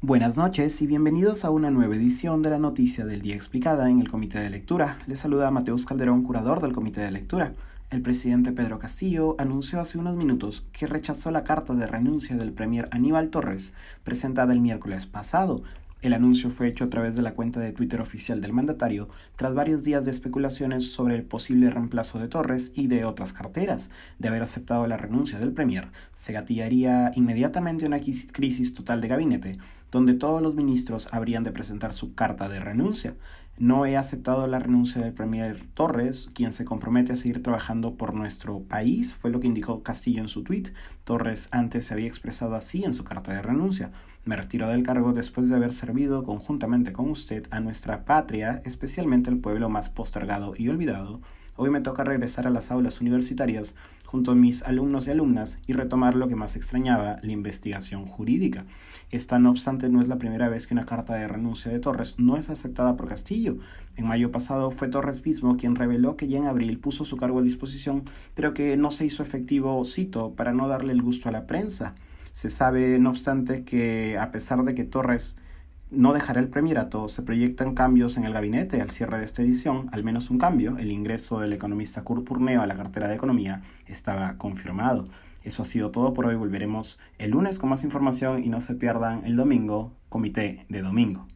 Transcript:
Buenas noches y bienvenidos a una nueva edición de la Noticia del Día Explicada en el Comité de Lectura. Les saluda Mateus Calderón, curador del Comité de Lectura. El presidente Pedro Castillo anunció hace unos minutos que rechazó la carta de renuncia del premier Aníbal Torres presentada el miércoles pasado, el anuncio fue hecho a través de la cuenta de Twitter oficial del mandatario tras varios días de especulaciones sobre el posible reemplazo de Torres y de otras carteras. De haber aceptado la renuncia del Premier, se gatillaría inmediatamente una crisis total de gabinete, donde todos los ministros habrían de presentar su carta de renuncia. No he aceptado la renuncia del Premier Torres, quien se compromete a seguir trabajando por nuestro país, fue lo que indicó Castillo en su tuit. Torres antes se había expresado así en su carta de renuncia. Me retiro del cargo después de haber servido conjuntamente con usted a nuestra patria, especialmente al pueblo más postergado y olvidado. Hoy me toca regresar a las aulas universitarias junto a mis alumnos y alumnas y retomar lo que más extrañaba, la investigación jurídica. Esta, no obstante, no es la primera vez que una carta de renuncia de Torres no es aceptada por Castillo. En mayo pasado fue Torres mismo quien reveló que ya en abril puso su cargo a disposición, pero que no se hizo efectivo, cito, para no darle el gusto a la prensa. Se sabe, no obstante, que a pesar de que Torres no dejará el premierato, se proyectan cambios en el gabinete al cierre de esta edición, al menos un cambio, el ingreso del economista Kurt Purneo a la cartera de Economía estaba confirmado. Eso ha sido todo por hoy, volveremos el lunes con más información y no se pierdan el domingo, comité de domingo.